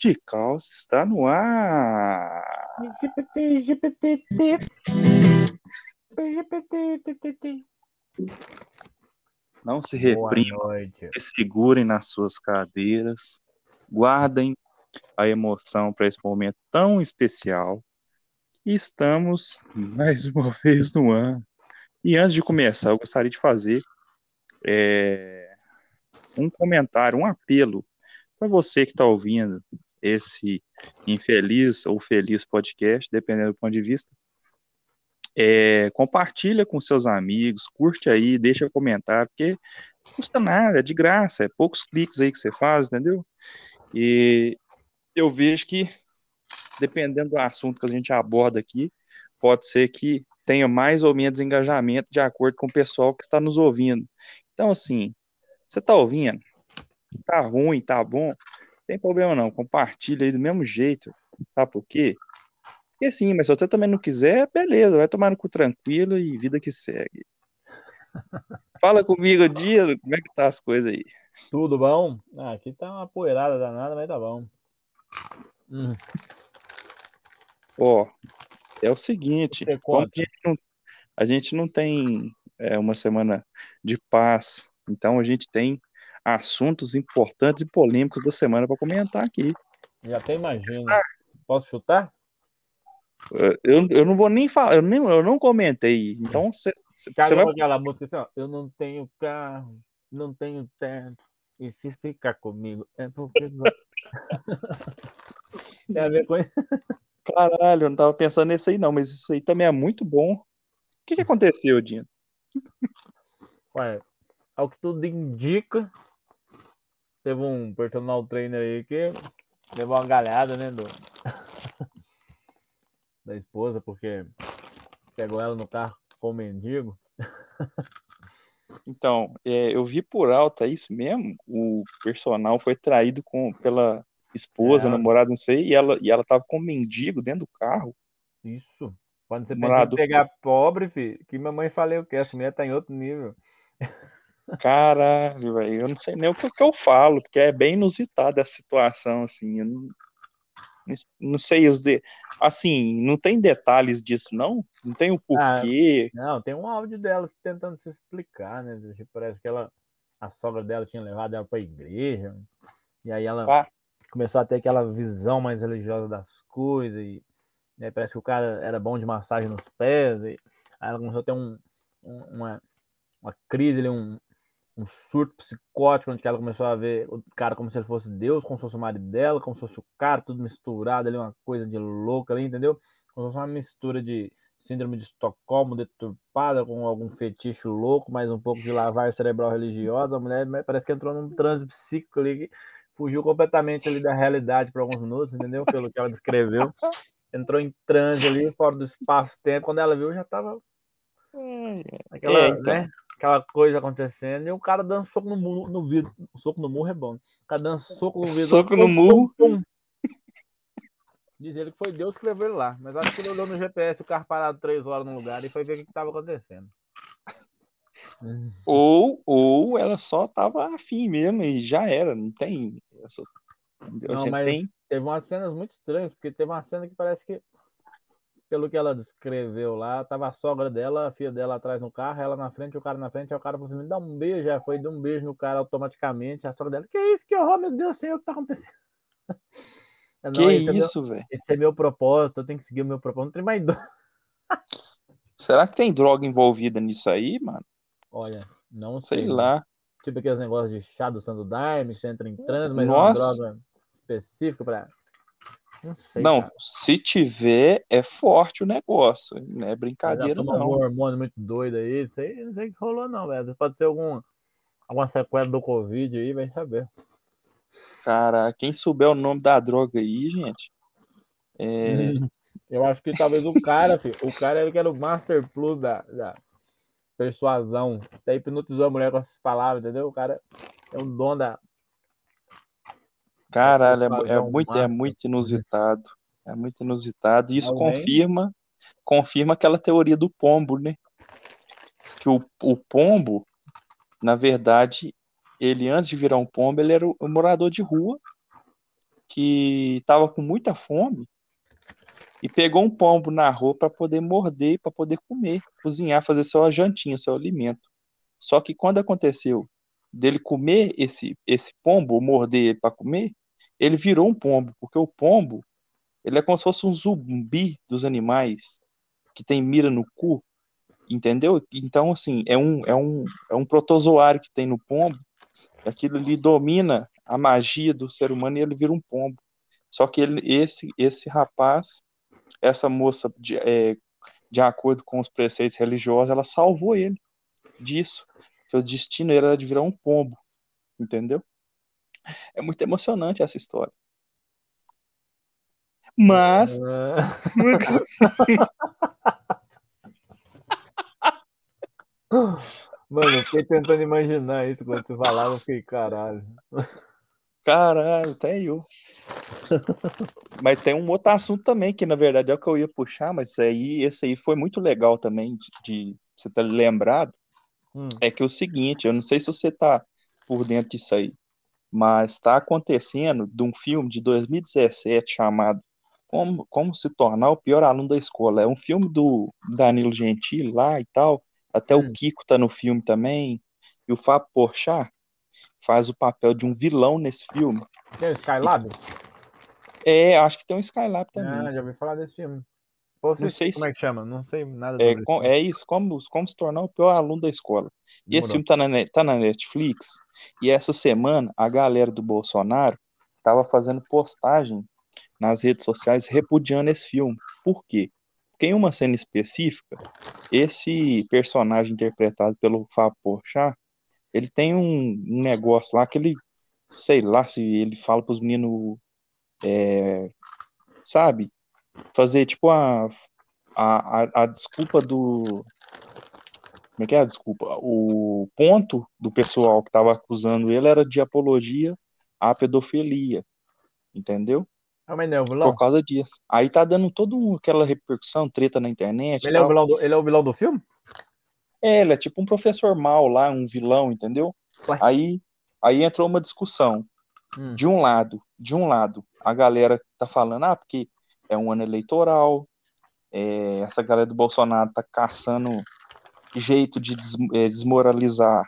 de Caos está no ar. GPT, GPT, GPT, Não se reprimam, se segurem nas suas cadeiras, guardem a emoção para esse momento tão especial. Estamos mais uma vez no ar. E antes de começar, eu gostaria de fazer é, um comentário, um apelo para você que está ouvindo esse infeliz ou feliz podcast, dependendo do ponto de vista. É, compartilha com seus amigos, curte aí, deixa comentário, porque não custa nada, é de graça, é poucos cliques aí que você faz, entendeu? E eu vejo que, dependendo do assunto que a gente aborda aqui, pode ser que tenha mais ou menos engajamento de acordo com o pessoal que está nos ouvindo. Então, assim, você está ouvindo? Tá ruim, tá bom? Não tem problema não, compartilha aí do mesmo jeito. Sabe por quê? Porque sim, mas se você também não quiser, beleza, vai tomar no cu tranquilo e vida que segue. Fala comigo, dia, como é que tá as coisas aí? Tudo bom? Ah, aqui tá uma poeirada danada, mas tá bom. Hum, Ó, é o seguinte, a gente não, a gente não tem é, uma semana de paz, então a gente tem assuntos importantes e polêmicos da semana para comentar aqui. já até imagino. Posso chutar? Eu, eu não vou nem falar, eu, nem, eu não comentei, então você vai aquela música assim, ó. Eu não tenho carro, não tenho teto. E se ficar comigo é porque. Tem a ver com isso? Caralho, eu não tava pensando nesse aí não, mas isso aí também é muito bom. O que que aconteceu, Dino? Ué, ao que tudo indica, teve um personal trainer aí que levou uma galhada, né, do... da esposa, porque pegou ela no carro com o mendigo. Então, é, eu vi por alto, é isso mesmo? O personal foi traído com, pela esposa, É. namorada, não sei, e ela, e ela tava com um mendigo dentro do carro. Isso. Quando você pensa Morador. pegar pobre, filho, que mamãe falei o que? Essa mulher tá em outro nível. Caralho, velho, eu não sei nem o que, que eu falo, porque é bem inusitada a situação, assim, eu não, não, sei os de... Assim, não tem detalhes disso, não? Não tem o porquê. Não, tem um áudio dela tentando se explicar, né? Parece que ela, a sogra dela tinha levado ela pra igreja. E aí ela Ah. começou a ter aquela visão mais religiosa das coisas. E né, parece que o cara era bom de massagem nos pés. E aí ela começou a ter um, um- uma, uma crise um, um surto psicótico, onde ela começou a ver o cara como se ele fosse Deus, como se fosse o marido dela, como se fosse o cara, tudo misturado ali, uma coisa de louca ali, entendeu? Como se fosse uma mistura de síndrome de Estocolmo deturpada com algum fetiche louco, mais um pouco de lavagem cerebral religiosa. A mulher né, parece que entrou num transe psíquico ali, que fugiu completamente ali da realidade por alguns minutos, entendeu? Pelo que ela descreveu. Entrou em transe ali, fora do espaço-tempo. Quando ela viu, já tava aquela, É, então. né, aquela coisa acontecendo. E o cara dando soco no, mu- no vidro. Soco no murro é bom. O cara dando soco no vidro. Soco no Pum, murro. pum, pum. Diz ele que foi Deus que levou ele lá. Mas acho que ele olhou no GPS o carro parado três horas no lugar e foi ver o que estava acontecendo. Ou, ou ela só tava afim mesmo e já era, não tem. Essa, Não, mas tem. teve umas cenas muito estranhas, porque teve uma cena que parece que, pelo que ela descreveu lá, tava a sogra dela, a filha dela atrás no carro, ela na frente, o cara na frente, aí o cara falou assim, me dá um beijo, já foi, deu um beijo no cara automaticamente, a sogra dela, que isso, que horror, meu Deus, sei o que tá acontecendo. Que "Não, esse é isso, velho? esse é meu propósito, eu tenho que seguir o meu propósito, não tem mais dor. Será que tem droga envolvida nisso aí, mano? Olha, não sei. Sei lá. Tipo aqueles negócios de chá do Santo Daime, que você entra em transe, mas é Nossa. uma droga específica pra... Não sei, Não, se tiver, é forte o negócio. Não é brincadeira, tomou um não. hormônio muito doido aí, isso aí não sei o que rolou não, velho. Às vezes pode ser algum, alguma sequela do Covid aí, vai saber. Cara, quem souber o nome da droga aí, gente. É, Eu acho que talvez o cara, filho, o cara ele que era o Master Plus da, da persuasão. Até hipnotizou a mulher com essas palavras, entendeu? O cara é o dono da. Caralho, é, é muito, é muito inusitado. É muito inusitado. E isso Alguém? confirma, confirma aquela teoria do pombo, né? Que o, o pombo, na verdade, ele antes de virar um pombo, ele era um morador de rua que estava com muita fome e pegou um pombo na rua para poder morder, para poder comer, cozinhar, fazer sua jantinha, seu alimento. Só que quando aconteceu dele comer esse esse pombo, morder ele para comer, ele virou um pombo, porque o pombo, ele é como se fosse um zumbi dos animais que tem mira no cu, entendeu? Então assim, é um é um é um protozoário que tem no pombo, aquilo ali domina a magia do ser humano e ele vira um pombo. Só que ele, esse esse rapaz essa moça, de, é, de acordo com os preceitos religiosos, ela salvou ele disso, que o destino era de virar um pombo, entendeu? É muito emocionante essa história. Mas. Mano, eu fiquei tentando imaginar isso quando você falava, eu fiquei, caralho. Caralho, até eu. mas tem um outro assunto também, que na verdade é o que eu ia puxar, mas aí, esse aí foi muito legal também de, de você ter lembrado. Hum. É que é o seguinte, eu não sei se você tá por dentro disso aí, mas está acontecendo de um filme de 2017 chamado Como, Como se tornar o pior aluno da escola. É um filme do Danilo Gentili lá e tal. Até hum. o Kiko tá no filme também. E o Fábio Porchat faz o papel de um vilão nesse filme. Tem o Skylab? É, acho que tem um Skylab também. Ah, já ouvi falar desse filme. Não sei como se... é que chama, não sei nada é, com, é isso, como, como se tornar o pior aluno da escola. E esse filme tá na, tá na Netflix, e essa semana a galera do Bolsonaro tava fazendo postagem nas redes sociais repudiando esse filme. Por quê? Porque em uma cena específica, esse personagem interpretado pelo Fábio Porchat, ele tem um, um negócio lá que ele, sei lá se ele fala para os meninos, é, sabe, fazer tipo a, a, a, desculpa do. Como é que é a desculpa? O ponto do pessoal que estava acusando ele era de apologia à pedofilia. Entendeu? Ah, é o vilão? Por causa disso. Aí tá dando toda aquela repercussão, treta na internet. Ele, é o, vilão do, ele é o vilão do filme? É, ele é tipo um professor mal lá, um vilão, entendeu? Ué. Aí, aí entrou uma discussão. Hum. De um lado, de um lado, a galera tá falando, ah, porque é um ano eleitoral, é, essa galera do Bolsonaro tá caçando jeito de des, é, desmoralizar,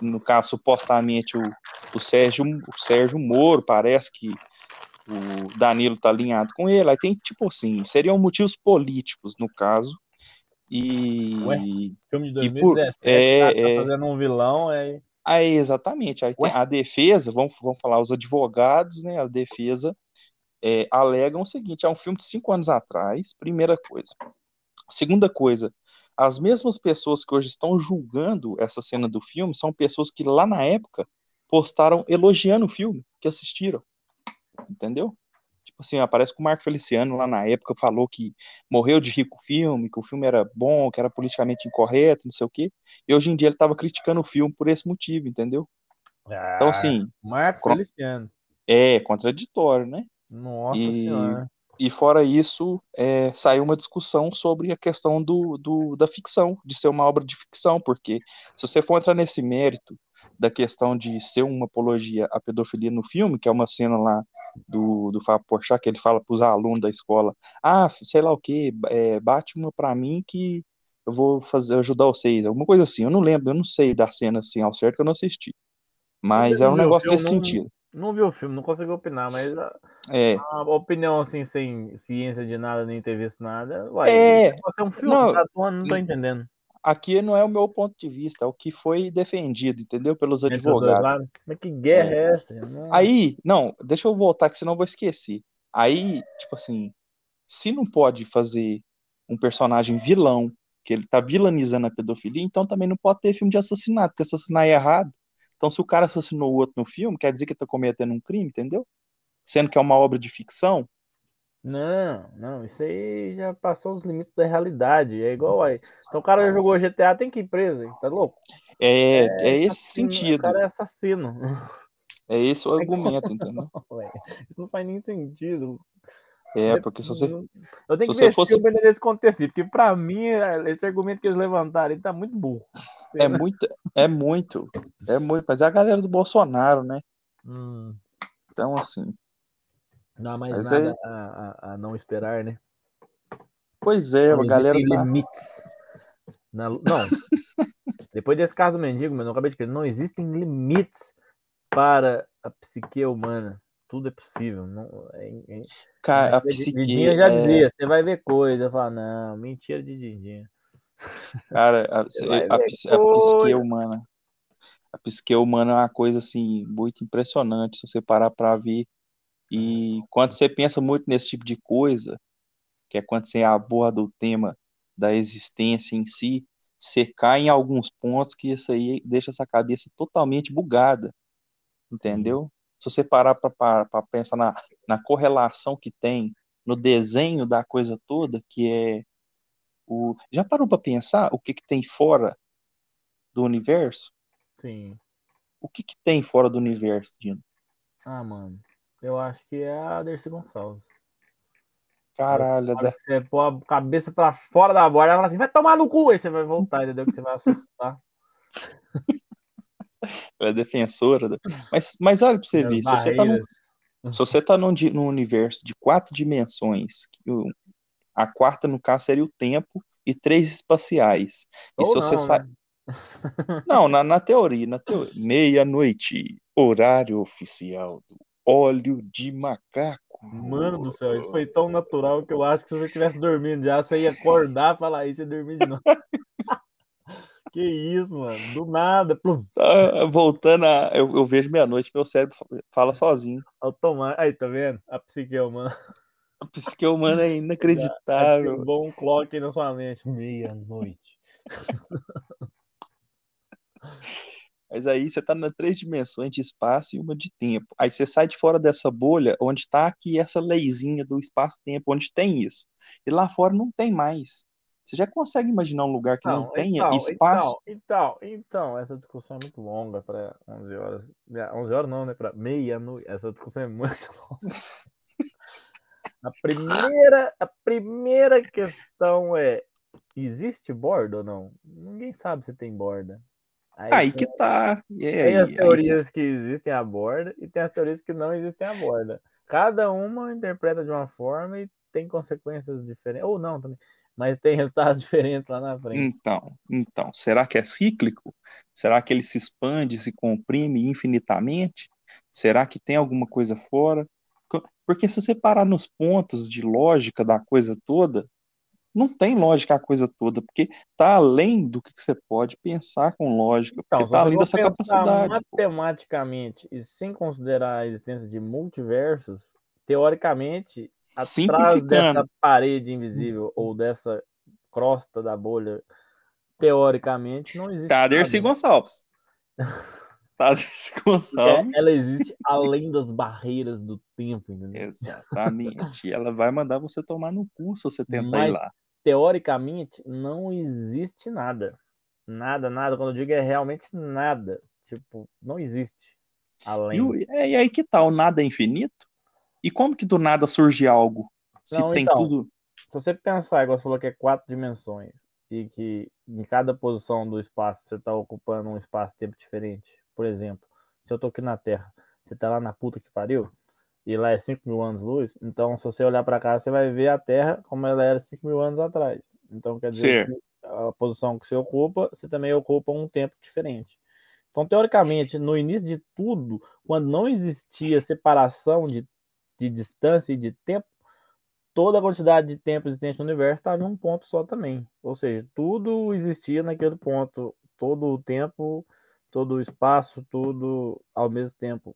no caso, supostamente, o, o, Sérgio, o Sérgio Moro, parece que o Danilo tá alinhado com ele, aí tem, tipo assim, seriam motivos políticos, no caso, e. Ué, filme de 2017, por, é, tá é, fazendo um vilão, é. Aí, exatamente. Aí tem a defesa, vamos, vamos falar, os advogados, né? A defesa é, alegam o seguinte: é um filme de cinco anos atrás, primeira coisa. Segunda coisa, as mesmas pessoas que hoje estão julgando essa cena do filme são pessoas que lá na época postaram elogiando o filme, que assistiram. Entendeu? Tipo assim, aparece que o Marco Feliciano lá na época falou que morreu de rico o filme, que o filme era bom, que era politicamente incorreto, não sei o quê. E hoje em dia ele estava criticando o filme por esse motivo, entendeu? Ah, então, assim. Marco Feliciano. É, contraditório, né? Nossa e, Senhora. E fora isso, é, saiu uma discussão sobre a questão do, do, da ficção, de ser uma obra de ficção, porque se você for entrar nesse mérito da questão de ser uma apologia à pedofilia no filme, que é uma cena lá do, do Fábio Porchat, que ele fala para os alunos da escola, ah, sei lá o que, é, bate uma para mim que eu vou fazer ajudar vocês, alguma coisa assim, eu não lembro, eu não sei da cena assim ao certo que eu não assisti, mas é um negócio desse não, sentido. Não vi o filme, não consigo opinar, mas a, é. a opinião assim, sem ciência de nada, nem ter visto nada, uai, é, é um filme, não, tá não tô entendendo aqui não é o meu ponto de vista, é o que foi defendido, entendeu? Pelos advogados. Mas que guerra é, é essa? Não. Aí, não, deixa eu voltar, que senão eu vou esquecer. Aí, tipo assim, se não pode fazer um personagem vilão, que ele tá vilanizando a pedofilia, então também não pode ter filme de assassinato, porque assassinar é errado. Então, se o cara assassinou o outro no filme, quer dizer que ele tá cometendo um crime, entendeu? Sendo que é uma obra de ficção, não, não, isso aí já passou os limites da realidade. É igual aí. Então o cara jogou GTA, tem que ir preso, hein? tá louco? É, é, é esse sentido. O cara é assassino. É esse o argumento, entendeu? isso não faz nem sentido. É, porque se você. Eu tenho que ver fosse... filme nesse contexto, porque pra mim, esse argumento que eles levantaram ele tá muito burro. É muito, é muito, é muito, mas é a galera do Bolsonaro, né? Hum. Então, assim. Não há mais Mas nada é- a, a- a não esperar, né? Pois é, Não a galera existem tá... limites. Na Não. Depois desse caso mendigo, mas não acabei de crer, não existem limites para a psique humana. Tudo é possível. Não, é, é, Cara, a Didinha psique... já é- dizia, você vai ver coisa. Eu falo, não, mentira de Didinha. Cara, a, a, a coisa. psique humana, a psique humana é uma coisa assim muito impressionante se você parar para ver. E quando você pensa muito nesse tipo de coisa, que é quando você aborda o tema da existência em si, você cai em alguns pontos que isso aí deixa essa cabeça totalmente bugada, entendeu? Se você parar para pensar na, na correlação que tem no desenho da coisa toda, que é o. Já parou para pensar o que, que tem fora do universo? Sim. O que, que tem fora do universo, Dino? Ah, mano. Eu acho que é a Dercy Gonçalves. Caralho, da- você pôr a cabeça pra fora da borda, ela fala assim, vai tomar no cu, aí você vai voltar, entendeu? Que você vai assustar. ela é defensora. da- Mas, mas olha para você As ver, se você tá num, se você tá num, num universo de quatro dimensões, a quarta, no caso, seria o tempo, e três espaciais. E Ou se você não, sai. né? Não, na, na teoria, na teoria. Meia-noite, horário oficial do óleo de macaco. Mano do céu, isso foi tão natural que eu acho que se você estivesse dormindo já, você ia acordar, falar isso e dormir de novo. que isso, mano. Do nada, Tá, voltando a. Eu, eu vejo meia-noite, meu cérebro fa- fala sozinho. automático. Aí, tá vendo? A psique humana. A psique humana é inacreditável. Um clock aí na sua mente. Meia-noite. Mas aí você tá nas três dimensões de espaço e uma de tempo. Aí você sai de fora dessa bolha onde está aqui essa leizinha do espaço-tempo, onde tem isso. E lá fora não tem mais. Você já consegue imaginar um lugar que não, tenha então, espaço? Então, então, então, essa discussão é muito longa para 11 horas. É, 11 horas não, né? Para meia-noite. Essa discussão é muito longa. A primeira, a primeira questão é: existe borda ou não? Ninguém sabe se tem borda. Aí, Aí tem, que tá. Aí, tem as aí- teorias que existem a borda e tem as teorias que não existem a borda. Cada uma interpreta de uma forma e tem consequências diferentes. Ou não também. Mas tem resultados diferentes lá na frente. Então, então, será que é cíclico? Será que ele se expande, se comprime infinitamente? Será que tem alguma coisa fora? Porque se você parar nos pontos de lógica da coisa toda, não tem lógica a coisa toda, porque tá além do que você pode pensar com lógica, Então, porque tá você além dessa capacidade. pô. matematicamente e sem considerar a existência de multiversos, teoricamente, atrás dessa parede invisível ou dessa crosta da bolha, teoricamente não existe Tá, Dercy nada. Gonçalves. Tá, Dercy Porque Gonçalves. ela existe além das barreiras do tempo, entendeu? Exatamente. Ela vai mandar você tomar no cu se você tentar Mas- ir lá. Teoricamente, não existe nada. Nada, nada. Quando eu digo é realmente nada. Tipo, não existe. Além. E, é, e aí que tá, o nada é infinito? E como que do nada surge algo? Se Não, tem então. tudo. Se você pensar, igual você falou que é quatro dimensões, e que em cada posição do espaço você está ocupando um espaço-tempo diferente. Por exemplo, se eu tô aqui na Terra, você tá lá na puta que pariu, e lá é 5 mil anos-luz, então se você olhar para cá, você vai ver a Terra como ela era 5 mil anos atrás. Então quer dizer Certo. que a posição que você ocupa, você também ocupa um tempo diferente. Então, teoricamente, no início de tudo, quando não existia separação de, de distância e de tempo, toda a quantidade de tempo existente no universo estava em um ponto só também. Ou seja, tudo existia naquele ponto, todo o tempo, todo o espaço, tudo ao mesmo tempo.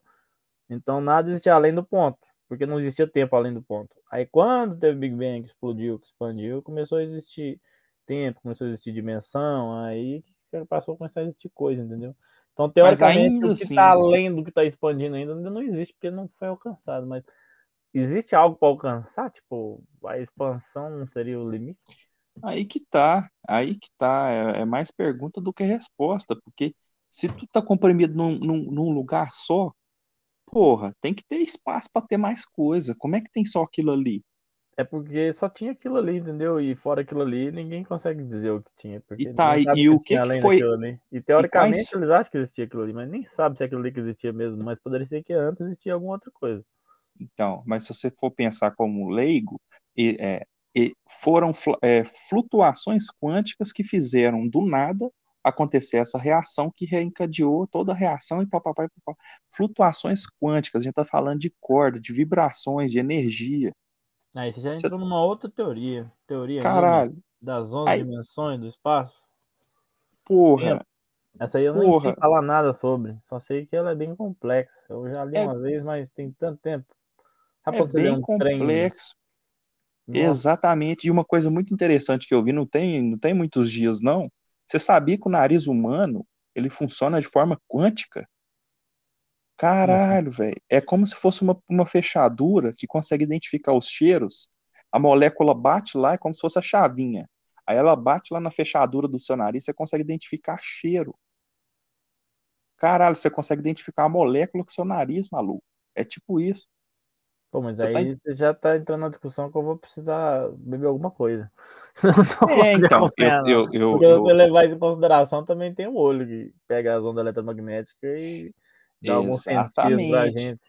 Então nada existia além do ponto, porque não existia tempo além do ponto. Aí quando teve Big Bang, que explodiu, que expandiu, começou a existir tempo, começou a existir dimensão, aí passou a começar a existir coisa, entendeu? Então, teoricamente, ainda o que assim- está além do que está expandindo ainda, ainda não existe, porque não foi alcançado. Mas existe algo para alcançar? Tipo, a expansão não seria o limite? Aí que tá, aí que tá. É, é mais pergunta do que resposta, porque se tu tá comprimido num, num, num lugar só, porra, tem que ter espaço para ter mais coisa. Como é que tem só aquilo ali? É porque só tinha aquilo ali, entendeu? E fora aquilo ali, ninguém consegue dizer o que tinha. Porque E tá, e o que tinha que além foi-. E teoricamente quais- eles acham que existia aquilo ali, mas nem sabe se aquilo ali que existia mesmo. Mas poderia ser que antes existia alguma outra coisa. Então, mas se você for pensar como leigo, é, foram é, flutuações quânticas que fizeram do nada acontecer essa reação que reencadeou toda a reação e papapá, papapá. Flutuações quânticas, a gente está falando de corda, de vibrações, de energia. Aí você já entrou você... numa outra teoria. Teoria Caralho. das 11 aí... dimensões do espaço. Porra. Essa aí eu Porra. nem sei falar nada sobre. Só sei que ela é bem complexa. Eu já li é... uma vez, mas tem tanto tempo. Sabe é bem um complexo. Trem... Exatamente. E uma coisa muito interessante que eu vi, não tem, não tem muitos dias, não. Você sabia que o nariz humano ele funciona de forma quântica? Caralho, velho. É como se fosse uma, uma fechadura que consegue identificar os cheiros. A molécula bate lá, é como se fosse a chavinha. Aí ela bate lá na fechadura do seu nariz, você consegue identificar cheiro. Caralho, você consegue identificar a molécula com seu nariz, maluco. É tipo isso. Pô, mas você aí tá... você já tá entrando na discussão que eu vou precisar beber alguma coisa. é, então, eu, eu, eu, Porque você levar isso em consideração, também tem o olho que pega as ondas eletromagnéticas e dá algum sentido pra gente.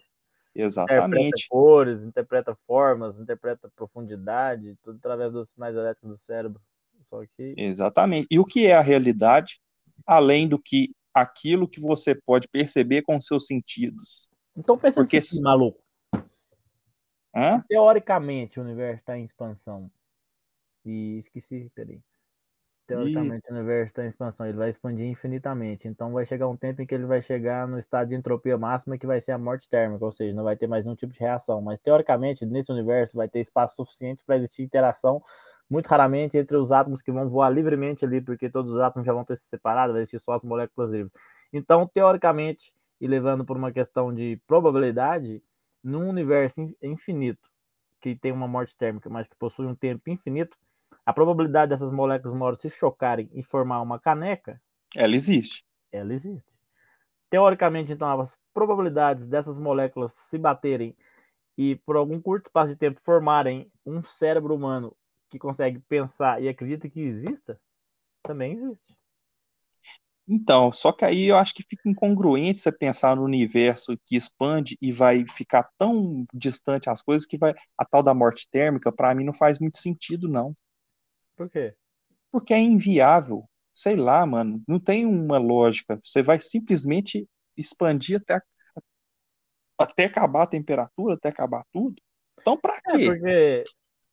Exatamente. Interpreta cores, interpreta formas, interpreta profundidade, tudo através dos sinais elétricos do cérebro. Só que... Exatamente. E o que é a realidade, além do que aquilo que você pode perceber com seus sentidos? Então pensa Porque... assim, maluco. Se, teoricamente o universo está em expansão. E esqueci, peraí. Teoricamente e... o universo está em expansão, ele vai expandir infinitamente. Então vai chegar um tempo em que ele vai chegar no estado de entropia máxima, que vai ser a morte térmica, ou seja, não vai ter mais nenhum tipo de reação. Mas teoricamente, nesse universo vai ter espaço suficiente para existir interação, muito raramente, entre os átomos que vão voar livremente ali, porque todos os átomos já vão ter se separado, vai existir só as moléculas livres. Então, teoricamente, e levando por uma questão de probabilidade, num universo infinito, que tem uma morte térmica, mas que possui um tempo infinito, a probabilidade dessas moléculas uma hora se chocarem e formar uma caneca. Ela existe. Ela existe. Teoricamente, então, as probabilidades dessas moléculas se baterem e por algum curto espaço de tempo formarem um cérebro humano que consegue pensar e acredita que exista, também existe. Então, só que aí eu acho que fica incongruente você pensar no universo que expande e vai ficar tão distante as coisas que vai a tal da morte térmica, para mim não faz muito sentido não. Por quê? Porque é inviável. Sei lá, mano, não tem uma lógica. Você vai simplesmente expandir até até acabar a temperatura, até acabar tudo. Então, para é, quê? É porque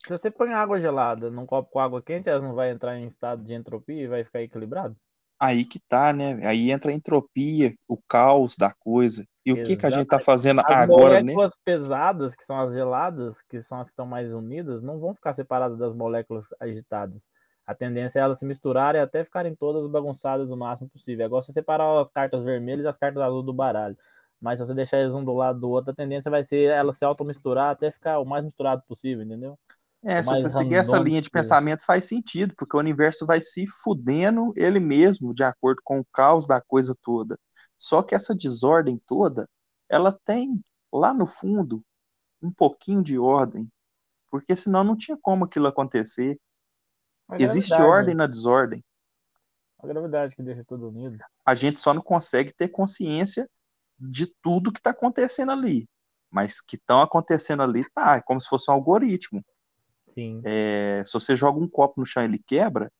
se você põe água gelada num copo com água quente, ela não vai entrar em estado de entropia e vai ficar equilibrado? Aí que tá, né? Aí entra a entropia, o caos da coisa. E o que, que a gente tá fazendo as agora, né? As moléculas pesadas, que são as geladas, que são as que estão mais unidas, não vão ficar separadas das moléculas agitadas. A tendência é elas se misturarem até ficarem todas bagunçadas o máximo possível. Agora, você separar as cartas vermelhas e as cartas azuis do baralho. Mas se você deixar eles um do lado do outro, a tendência vai ser elas se auto-misturar até ficar o mais misturado possível, entendeu? É, se você seguir essa linha de pensamento faz sentido, porque o universo vai se fudendo ele mesmo, de acordo com o caos da coisa toda. Só que essa desordem toda, ela tem lá no fundo um pouquinho de ordem, porque senão não tinha como aquilo acontecer. A Existe ordem na desordem. A gravidade que deixa tudo unido. A gente só não consegue ter consciência de tudo que está acontecendo ali. Mas que estão acontecendo ali, tá. É como se fosse um algoritmo. Sim. É, se você joga um copo no chão e ele quebra,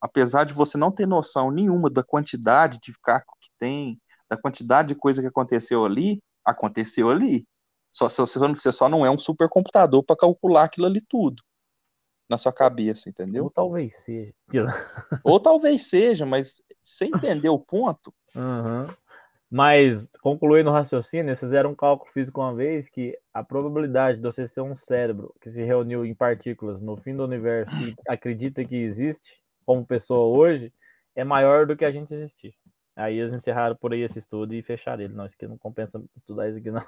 apesar de você não ter noção nenhuma da quantidade de caco que tem, da quantidade de coisa que aconteceu ali, aconteceu ali. Só, você, você só não é um supercomputador para calcular aquilo ali tudo na sua cabeça, entendeu? Ou talvez seja. Ou talvez seja, mas você entendeu o ponto? Uhum. Mas, concluindo o raciocínio, eles fizeram um cálculo físico uma vez que a probabilidade de você ser um cérebro que se reuniu em partículas no fim do universo e acredita que existe, como pessoa hoje, é maior do que a gente existir. Aí eles encerraram por aí esse estudo e fecharam ele. Não, isso aqui não compensa estudar isso aqui, não.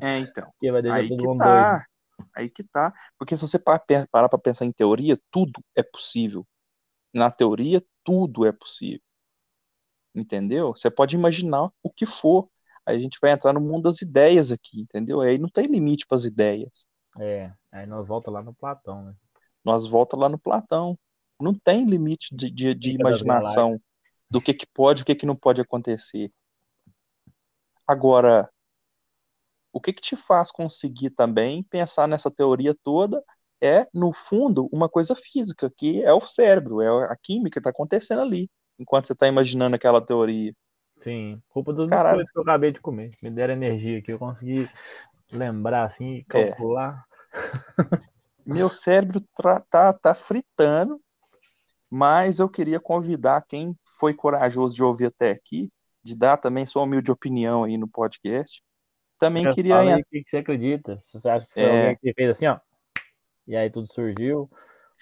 É, então. Porque vai deixar aí todo que mundo tá. doido. Aí que tá. Porque se você parar para pensar em teoria, tudo é possível. Na teoria, tudo é possível. Entendeu? Você pode imaginar o que for. Aí a gente vai entrar no mundo das ideias aqui, entendeu? Aí não tem limite para as ideias. É, aí nós volta lá no Platão, né? Nós volta lá no Platão. Não tem limite de, de, de imaginação do que, que pode e o que, que não pode acontecer. Agora, o que, que te faz conseguir também pensar nessa teoria toda é, no fundo, uma coisa física, que é o cérebro, é a química que está acontecendo ali, enquanto você está imaginando aquela teoria. Sim, culpa dos biscoitos que eu acabei de comer. Me deram energia aqui, eu consegui lembrar assim, é. calcular. É. Meu cérebro tá, tá fritando, mas eu queria convidar quem foi corajoso de ouvir até aqui, de dar também sua humilde opinião aí no podcast. Também eu queria. O que você acredita? Se você acha que foi é... alguém que fez assim, ó, e aí tudo surgiu,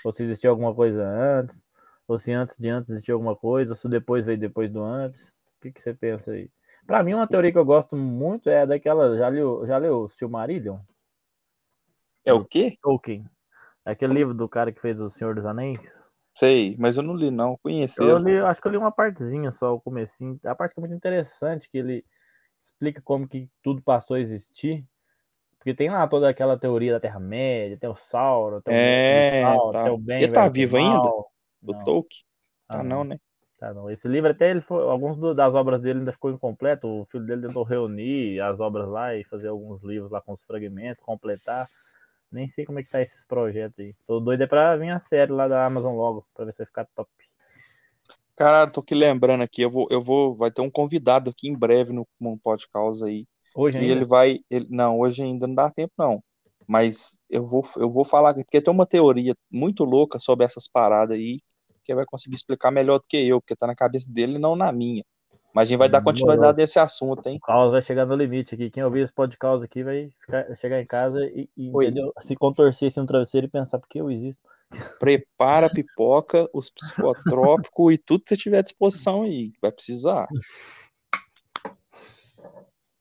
ou se existiu alguma coisa antes, ou se antes de antes existiu alguma coisa, ou se depois veio depois do antes. O que, que você pensa aí? Para mim, uma teoria que eu gosto muito é daquela. Já leu, já leu Silmarillion? É o quê? Tolkien. É aquele livro do cara que fez O Senhor dos Anéis. Sei, mas eu não li, não. Conheci. Eu li, acho que eu li uma partezinha só, o comecinho. A parte que é muito interessante, que ele explica como que tudo passou a existir. Porque tem lá toda aquela teoria da Terra-média, tem o Sauron, tem é, o, tá. tem o bem. Ele tá vivo ainda? O Tolkien? Tá ah, não, né? Tá não. Esse livro até ele foi, alguns do, das obras dele ainda ficou incompleto. O filho dele tentou reunir as obras lá e fazer alguns livros lá com os fragmentos, completar. Nem sei como é que tá esses projetos aí. Tô doido é pra vir a série lá da Amazon logo, pra ver se vai ficar top. Caralho, tô aqui lembrando aqui, eu vou, eu vou, vai ter um convidado aqui em breve no, no podcast aí. Hoje ainda? ele vai, ele, não, hoje ainda não dá tempo não. Mas eu vou, eu vou falar porque tem uma teoria muito louca sobre essas paradas aí que vai conseguir explicar melhor do que eu, porque tá na cabeça dele e não na minha. Mas a gente vai dar continuidade nesse assunto, hein? O caos vai chegar no limite aqui. Quem ouvir esse podcast aqui vai ficar, chegar em casa e, e se contorcer assim no travesseiro e pensar por que eu existo. Prepara a pipoca, os psicotrópicos e tudo que você tiver à disposição aí. Vai precisar.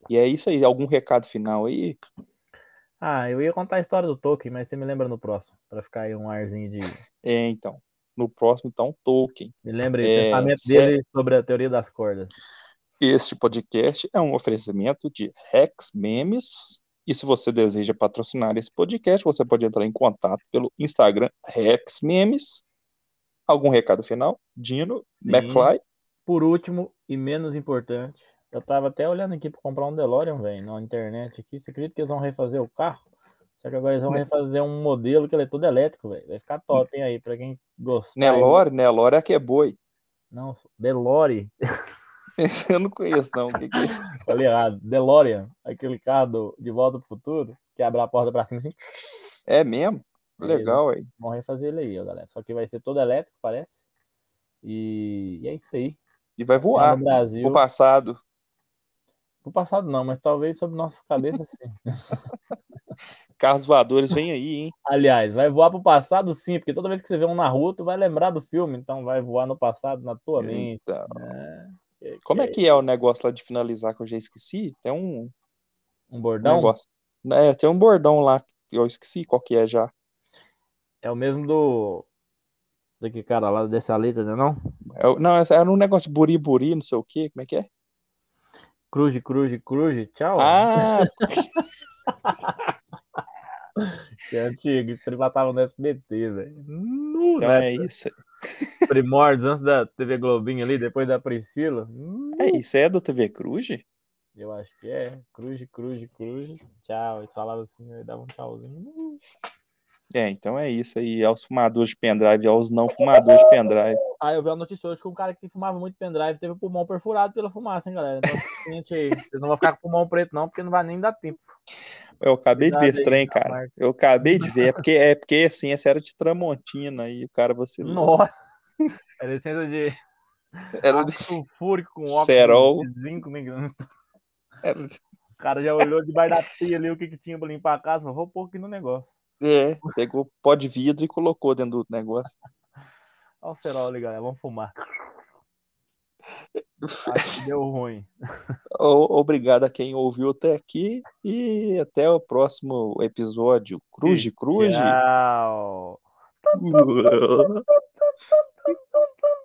E é isso aí. Algum recado final aí? Ah, eu ia contar a história do Tolkien, mas você me lembra no próximo, para ficar aí um arzinho de. É, então no próximo, então, Tolkien. Me lembre é, pensamento dele sobre a teoria das cordas. Este podcast é um oferecimento de Rex Memes. E se você deseja patrocinar esse podcast, você pode entrar em contato pelo Instagram Rex Memes. Algum recado final? Dino, Sim. McFly. Por último e menos importante, eu tava até olhando aqui para comprar um DeLorean, velho, na internet aqui. Você acredita que eles vão refazer o carro? Só que agora eles vão né? refazer um modelo que ele é todo elétrico, velho. Vai ficar top, hein, aí, pra quem gostar. Nelore? Aí. Nelore é que é boi. Não, Delore. Esse eu não conheço, não. O que, que é isso? Falei errado. DeLorean, aquele carro do, de volta pro futuro, que abre a porta pra cima assim. É mesmo? Legal, aí. Vão refazer ele aí, ó, galera. Só que vai ser todo elétrico, parece. E, e é isso aí. E vai voar. No Brasil. O passado. O passado não, mas talvez sobre nossas cabeças sim. Carros voadores vem aí, hein? Aliás, vai voar pro passado sim, porque toda vez que você vê um na rua, tu vai lembrar do filme, então vai voar no passado na tua mente. Então, né? Como é que é o negócio lá de finalizar que eu já esqueci? Tem um. Um bordão? negócio. É, tem um bordão lá que eu esqueci qual que é já. É o mesmo do. Daquele cara lá dessa letra, né? Não? É, não, era um negócio de buri-buri, não sei o que, como é que é? Cruz, cruz, cruz, tchau. Ah! que é antigo, isso matava no SBT, velho. Então né? é isso. Primórdios antes da TV Globinho ali, depois da Priscila. É isso, é do TV Cruz? Eu acho que é. Cruz, cruz, cruz. Tchau. Eles falavam assim, eu dava um tchauzinho. É, então é isso aí, aos fumadores de pendrive, aos não fumadores de pendrive. Ah, eu vi a notícia hoje que um cara que fumava muito pendrive teve o pulmão perfurado pela fumaça, hein, galera? Então, gente aí, vocês não vão ficar com o pulmão preto, não, porque não vai nem dar tempo. Eu acabei Cuidado de ver esse trem, cara. Eu acabei de ver. É porque, é porque assim, essa era de Tramontina e o cara você. Nossa! Era licença de. Era de sulfúrico com óxido Serol. de zinco, né? Era... O cara já olhou debaixo da pia ali o que, que tinha pra limpar a casa, mas vou pôr aqui no negócio. É, pegou pó de vidro e colocou dentro do negócio. Olha o cerol ali, galera. Vamos fumar. Deu ruim. Obrigado a quem ouviu até aqui e até o próximo episódio. Cruz, cruz. Tchau.